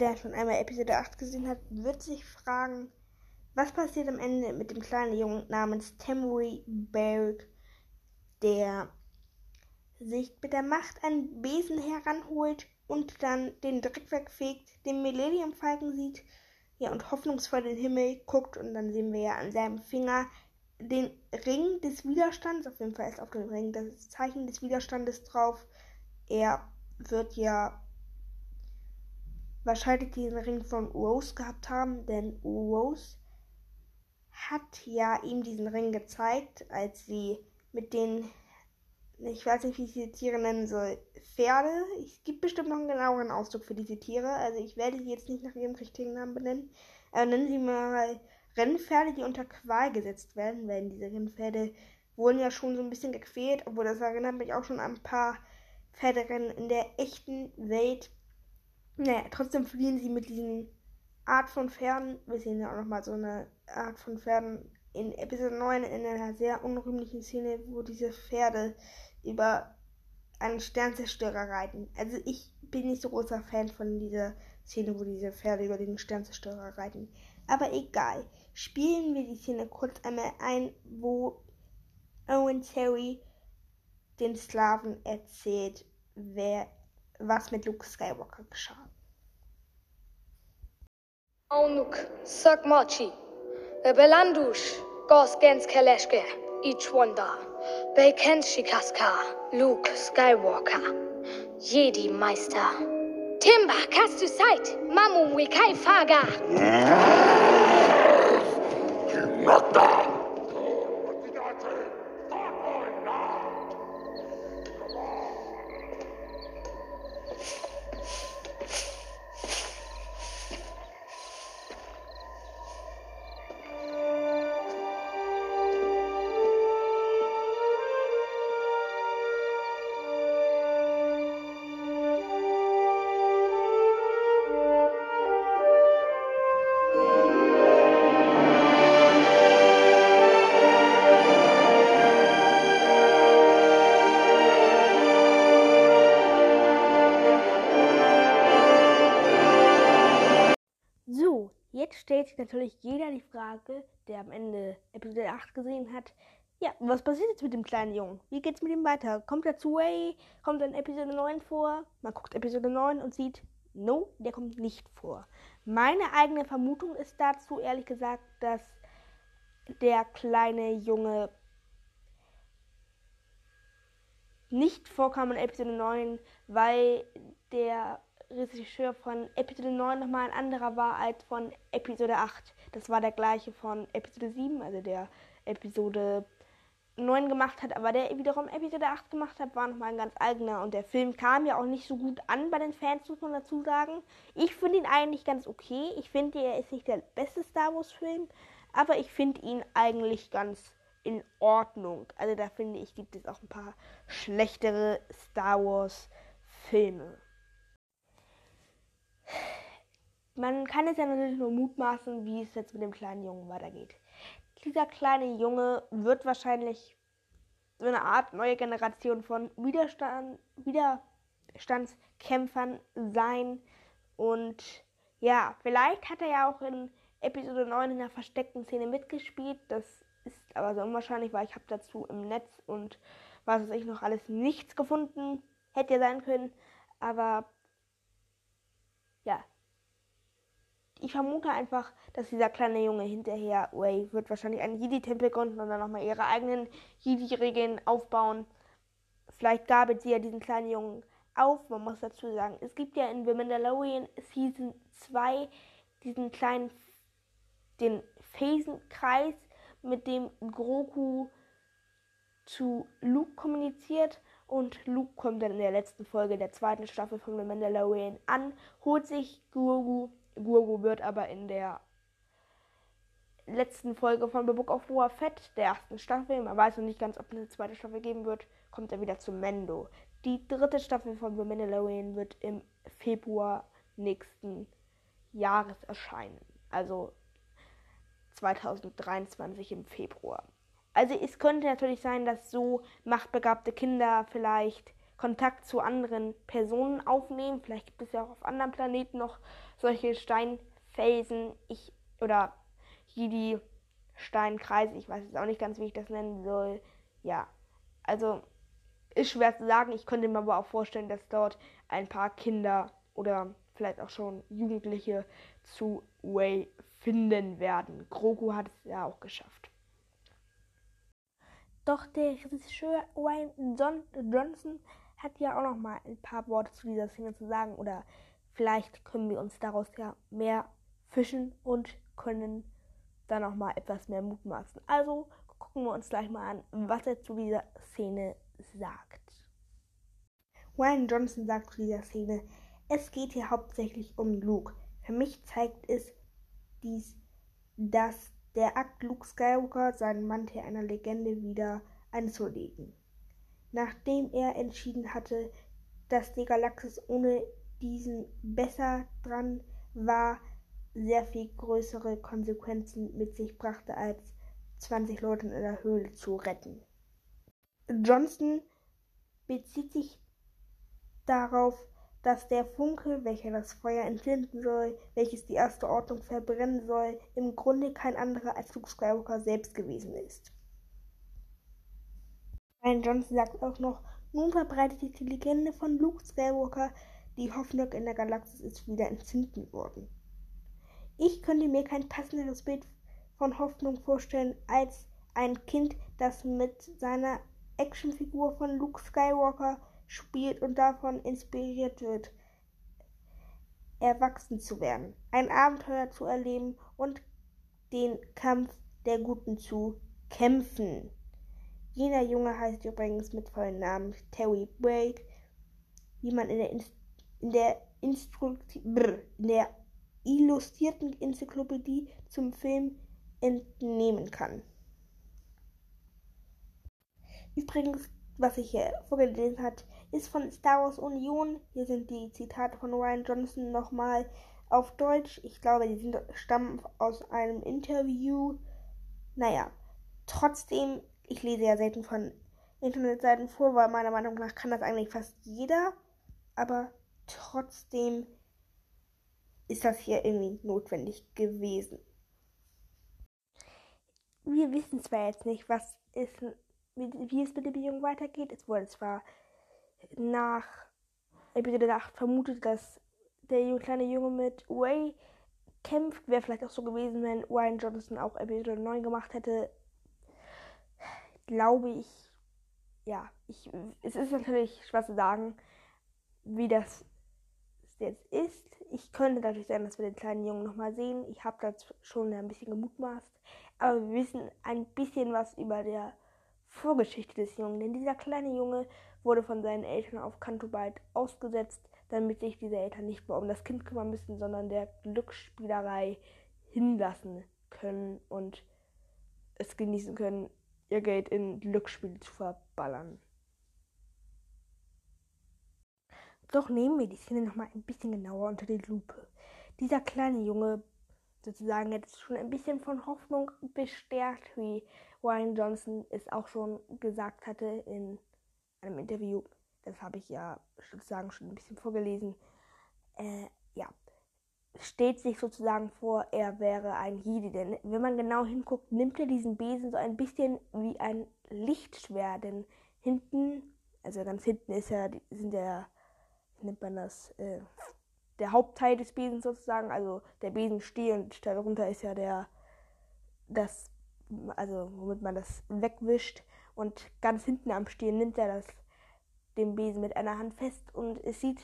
Der schon einmal Episode 8 gesehen hat, wird sich fragen, was passiert am Ende mit dem kleinen Jungen namens Temury Berg, der sich mit der Macht einen Besen heranholt und dann den Dreck wegfegt, den Millennium Falken sieht, ja, und hoffnungsvoll den Himmel guckt und dann sehen wir ja an seinem Finger den Ring des Widerstands. Auf jeden Fall ist auf dem Ring das Zeichen des Widerstandes drauf. Er wird ja wahrscheinlich diesen Ring von Rose gehabt haben, denn Rose hat ja ihm diesen Ring gezeigt, als sie mit den ich weiß nicht, wie ich diese Tiere nennen soll, Pferde. Es gibt bestimmt noch einen genaueren Ausdruck für diese Tiere. Also ich werde sie jetzt nicht nach ihrem richtigen Namen benennen. Aber nennen sie mal Rennpferde, die unter Qual gesetzt werden, weil diese Rennpferde wurden ja schon so ein bisschen gequält, obwohl das erinnert mich auch schon an ein paar Pferderennen in der echten Welt. Naja, trotzdem fliehen sie mit diesen Art von Pferden. Wir sehen ja auch nochmal so eine Art von Pferden in Episode 9 in einer sehr unrühmlichen Szene, wo diese Pferde über einen Sternzerstörer reiten. Also ich bin nicht so großer Fan von dieser Szene, wo diese Pferde über den Sternzerstörer reiten. Aber egal. Spielen wir die Szene kurz einmal ein, wo Owen Terry den Slaven erzählt, wer, was mit Luke Skywalker geschah. Aunuk, Sakmachi, Belandush, Gos Gens Kaleshke, Ichwanda. Belken Shikaska, Luke Skywalker, Jedi Meister. Timba, kannst du Zeit? Mamu Wikai Faga. Nocta. Stellt sich natürlich jeder die Frage, der am Ende Episode 8 gesehen hat, ja, was passiert jetzt mit dem kleinen Jungen? Wie geht's mit ihm weiter? Kommt er zu Way? Kommt er in Episode 9 vor? Man guckt Episode 9 und sieht, no, der kommt nicht vor. Meine eigene Vermutung ist dazu, ehrlich gesagt, dass der kleine Junge nicht vorkam in Episode 9, weil der Regisseur von Episode 9 nochmal ein anderer war als von Episode 8. Das war der gleiche von Episode 7, also der Episode 9 gemacht hat, aber der wiederum Episode 8 gemacht hat, war nochmal ein ganz eigener. Und der Film kam ja auch nicht so gut an bei den Fans, muss man dazu sagen. Ich finde ihn eigentlich ganz okay. Ich finde, er ist nicht der beste Star Wars-Film, aber ich finde ihn eigentlich ganz in Ordnung. Also da finde ich, gibt es auch ein paar schlechtere Star Wars-Filme. Man kann es ja natürlich nur mutmaßen, wie es jetzt mit dem kleinen Jungen weitergeht. Dieser kleine Junge wird wahrscheinlich so eine Art neue Generation von Widerstand, Widerstandskämpfern sein. Und ja, vielleicht hat er ja auch in Episode 9 in der versteckten Szene mitgespielt. Das ist aber so unwahrscheinlich, weil ich habe dazu im Netz und was weiß ich noch alles nichts gefunden. Hätte ja sein können. Aber ja, ich vermute einfach, dass dieser kleine Junge hinterher, Way wird wahrscheinlich einen Jedi-Tempel gründen und dann nochmal ihre eigenen Jedi-Regeln aufbauen. Vielleicht gabelt sie ja diesen kleinen Jungen auf. Man muss dazu sagen, es gibt ja in The Mandalorian Season 2 diesen kleinen, den Phasenkreis, mit dem Grogu zu Luke kommuniziert. Und Luke kommt dann in der letzten Folge der zweiten Staffel von The Mandalorian an, holt sich Grogu Gurgu wird aber in der letzten Folge von The Book of Boba Fett, der ersten Staffel, man weiß noch nicht ganz, ob es eine zweite Staffel geben wird, kommt er wieder zu Mendo. Die dritte Staffel von The Mandalorian wird im Februar nächsten Jahres erscheinen. Also 2023 im Februar. Also es könnte natürlich sein, dass so machtbegabte Kinder vielleicht Kontakt zu anderen Personen aufnehmen. Vielleicht gibt es ja auch auf anderen Planeten noch solche Steinfelsen. Ich oder hier die Steinkreise. Ich weiß jetzt auch nicht ganz, wie ich das nennen soll. Ja, also ist schwer zu sagen. Ich könnte mir aber auch vorstellen, dass dort ein paar Kinder oder vielleicht auch schon Jugendliche zu Way finden werden. Grogu hat es ja auch geschafft. Doch der Regisseur Wayne John Johnson hat ja auch noch mal ein paar Worte zu dieser Szene zu sagen oder vielleicht können wir uns daraus ja mehr fischen und können dann noch mal etwas mehr mutmaßen. Also gucken wir uns gleich mal an, was er zu dieser Szene sagt. Wayne Johnson sagt zu dieser Szene, es geht hier hauptsächlich um Luke. Für mich zeigt es dies, dass der Akt Luke Skywalker seinen Mantel einer Legende wieder anzulegen. Nachdem er entschieden hatte, dass die Galaxis ohne diesen besser dran war, sehr viel größere Konsequenzen mit sich brachte, als 20 Leute in der Höhle zu retten. Johnson bezieht sich darauf, dass der Funke, welcher das Feuer entzünden soll, welches die erste Ordnung verbrennen soll, im Grunde kein anderer als Luke Skywalker selbst gewesen ist. Ryan Johnson sagt auch noch, nun verbreitet sich die Legende von Luke Skywalker, die Hoffnung in der Galaxis ist wieder entzünden worden. Ich könnte mir kein passenderes Bild von Hoffnung vorstellen als ein Kind, das mit seiner Actionfigur von Luke Skywalker spielt und davon inspiriert wird, erwachsen zu werden, ein Abenteuer zu erleben und den Kampf der Guten zu kämpfen. Jener Junge heißt übrigens mit vollen Namen Terry Blake, wie man in der, in der, in der illustrierten Enzyklopädie zum Film entnehmen kann. Übrigens, was ich hier vorgelesen habe, ist von Star Wars Union. Hier sind die Zitate von Ryan Johnson nochmal auf Deutsch. Ich glaube, die sind, stammen aus einem Interview. Naja, trotzdem, ich lese ja selten von Internetseiten vor, weil meiner Meinung nach kann das eigentlich fast jeder. Aber trotzdem ist das hier irgendwie notwendig gewesen. Wir wissen zwar jetzt nicht, was ist, wie es mit der Beziehung weitergeht. Es wurde zwar nach Episode 8 vermutet, dass der kleine Junge mit Way kämpft. Wäre vielleicht auch so gewesen, wenn Ryan Johnson auch Episode 9 gemacht hätte. Glaube ich. Ja, ich, es ist natürlich schwer zu sagen, wie das jetzt ist. Ich könnte natürlich sein, dass wir den kleinen Jungen nochmal sehen. Ich habe das schon ein bisschen gemutmaßt. Aber wir wissen ein bisschen was über der Vorgeschichte des Jungen. Denn dieser kleine Junge wurde von seinen Eltern auf Kantobite ausgesetzt, damit sich diese Eltern nicht mehr um das Kind kümmern müssen, sondern der Glücksspielerei hinlassen können und es genießen können, ihr Geld in Glücksspiele zu verballern. Doch nehmen wir die Szene nochmal ein bisschen genauer unter die Lupe. Dieser kleine Junge, sozusagen, jetzt schon ein bisschen von Hoffnung bestärkt, wie Ryan Johnson es auch schon gesagt hatte in einem Interview, das habe ich ja sozusagen schon ein bisschen vorgelesen, äh, ja, steht sich sozusagen vor, er wäre ein Jedi. Denn wenn man genau hinguckt, nimmt er diesen Besen so ein bisschen wie ein Lichtschwert. Denn hinten, also ganz hinten ist ja, sind ja, nennt man das, äh, der Hauptteil des Besens sozusagen, also der Besenstiel und darunter ist ja der, das, also womit man das wegwischt. Und ganz hinten am Stiel nimmt er das, den Besen mit einer Hand fest und es sieht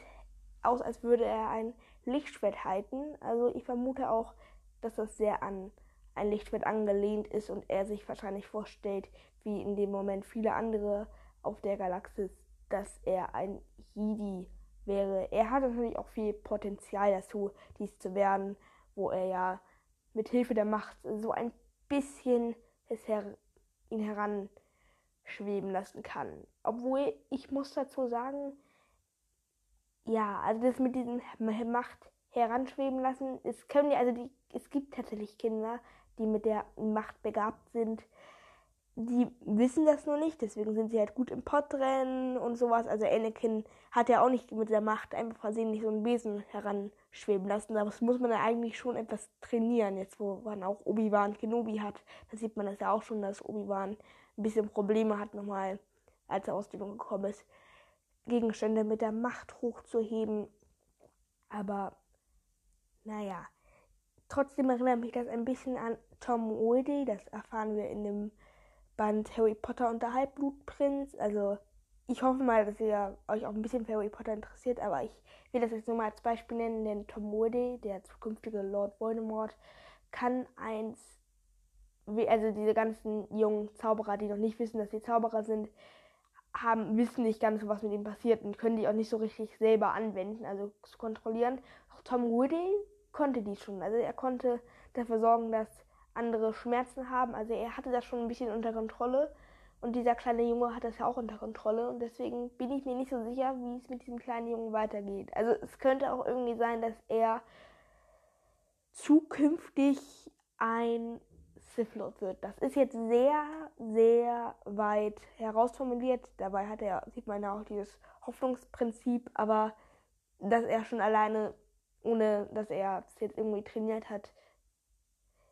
aus, als würde er ein Lichtschwert halten. Also ich vermute auch, dass das sehr an ein Lichtschwert angelehnt ist und er sich wahrscheinlich vorstellt, wie in dem Moment viele andere auf der Galaxis, dass er ein Jedi wäre. Er hat natürlich auch viel Potenzial dazu, dies zu werden, wo er ja mit Hilfe der Macht so ein bisschen es her ihn heran schweben lassen kann. Obwohl, ich muss dazu sagen, ja, also das mit diesem Macht heranschweben lassen, es können ja, also die, es gibt tatsächlich Kinder, die mit der Macht begabt sind. die wissen das nur nicht, deswegen sind sie halt gut im Pottrennen und sowas. Also Anakin hat ja auch nicht mit der Macht einfach versehentlich so einen Besen heranschweben lassen. Aber das muss man ja eigentlich schon etwas trainieren. Jetzt, wo man auch Obi-Wan Kenobi hat, da sieht man das ja auch schon, dass Obi-Wan ein bisschen Probleme hat nochmal, als er aus dem gekommen ist, Gegenstände mit der Macht hochzuheben. Aber, naja. Trotzdem erinnert mich das ein bisschen an Tom Riddle. Das erfahren wir in dem Band Harry Potter und der Halbblutprinz. Also ich hoffe mal, dass ihr euch auch ein bisschen für Harry Potter interessiert, aber ich will das jetzt nur mal als Beispiel nennen, denn Tom Moody, der zukünftige Lord Voldemort, kann eins, also diese ganzen jungen Zauberer, die noch nicht wissen, dass sie Zauberer sind, haben, wissen nicht ganz, was mit ihnen passiert und können die auch nicht so richtig selber anwenden, also zu kontrollieren. Auch Tom Woody konnte die schon. Also er konnte dafür sorgen, dass andere Schmerzen haben. Also er hatte das schon ein bisschen unter Kontrolle. Und dieser kleine Junge hat das ja auch unter Kontrolle. Und deswegen bin ich mir nicht so sicher, wie es mit diesem kleinen Jungen weitergeht. Also es könnte auch irgendwie sein, dass er zukünftig ein Sith Lord wird. Das ist jetzt sehr, sehr weit herausformuliert. Dabei hat er, sieht man ja auch dieses Hoffnungsprinzip, aber dass er schon alleine, ohne dass er es jetzt irgendwie trainiert hat,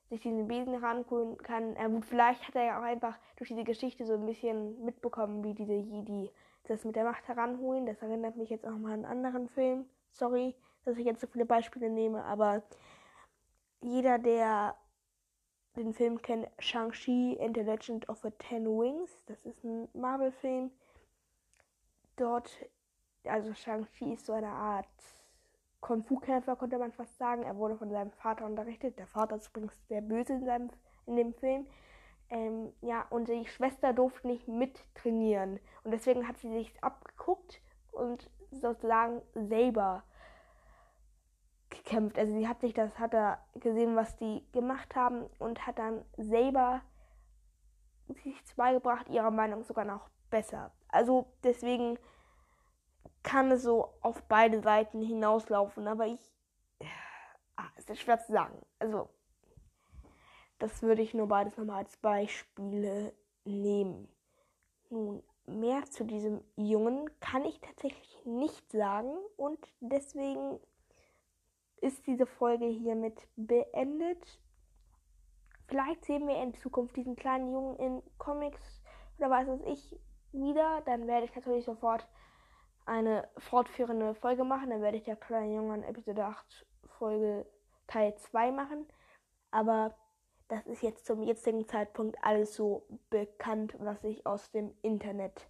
sich diesen Besen ranholen kann. Gut, vielleicht hat er ja auch einfach durch diese Geschichte so ein bisschen mitbekommen, wie diese Jedi das mit der Macht heranholen. Das erinnert mich jetzt auch mal an einen anderen Film. Sorry, dass ich jetzt so viele Beispiele nehme, aber jeder, der den Film kennt, Shang-Chi and the Legend of the Ten Wings, das ist ein Marvel-Film. Dort, also Shang-Chi ist so eine Art Kung-Fu-Kämpfer, konnte man fast sagen. Er wurde von seinem Vater unterrichtet. Der Vater ist übrigens sehr böse in, seinem, in dem Film. Ähm, ja, und die Schwester durfte nicht mittrainieren. Und deswegen hat sie sich abgeguckt und sozusagen selber gekämpft. Also sie hat sich das, hat er gesehen, was die gemacht haben und hat dann selber sich beigebracht, ihrer Meinung sogar noch besser. Also deswegen kann es so auf beide Seiten hinauslaufen, aber ich. Ah, ist schwer zu sagen. Also, das würde ich nur beides nochmal als Beispiele nehmen. Nun, mehr zu diesem Jungen kann ich tatsächlich nicht sagen und deswegen ist diese Folge hiermit beendet. Vielleicht sehen wir in Zukunft diesen kleinen Jungen in Comics oder was weiß ich wieder. Dann werde ich natürlich sofort eine fortführende Folge machen. Dann werde ich der kleine Junge Episode 8 Folge Teil 2 machen. Aber das ist jetzt zum jetzigen Zeitpunkt alles so bekannt, was ich aus dem Internet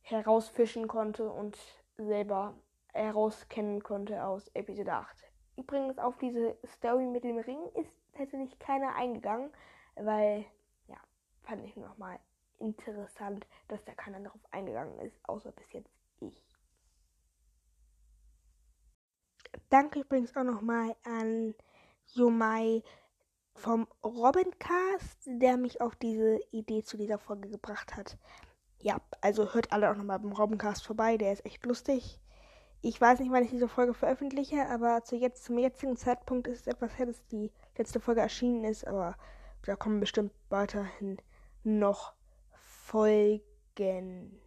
herausfischen konnte und selber herauskennen konnte aus Episode 8. Übrigens auf diese Story mit dem Ring ist tatsächlich keiner eingegangen, weil, ja, fand ich nochmal interessant, dass da keiner darauf eingegangen ist, außer bis jetzt ich. Danke übrigens auch nochmal an Yomai vom Robincast, der mich auf diese Idee zu dieser Folge gebracht hat. Ja, also hört alle auch nochmal beim Robincast vorbei, der ist echt lustig. Ich weiß nicht, wann ich diese Folge veröffentliche, aber zu jetzt, zum jetzigen Zeitpunkt ist es etwas her, dass die letzte Folge erschienen ist, aber da kommen bestimmt weiterhin noch Folgen.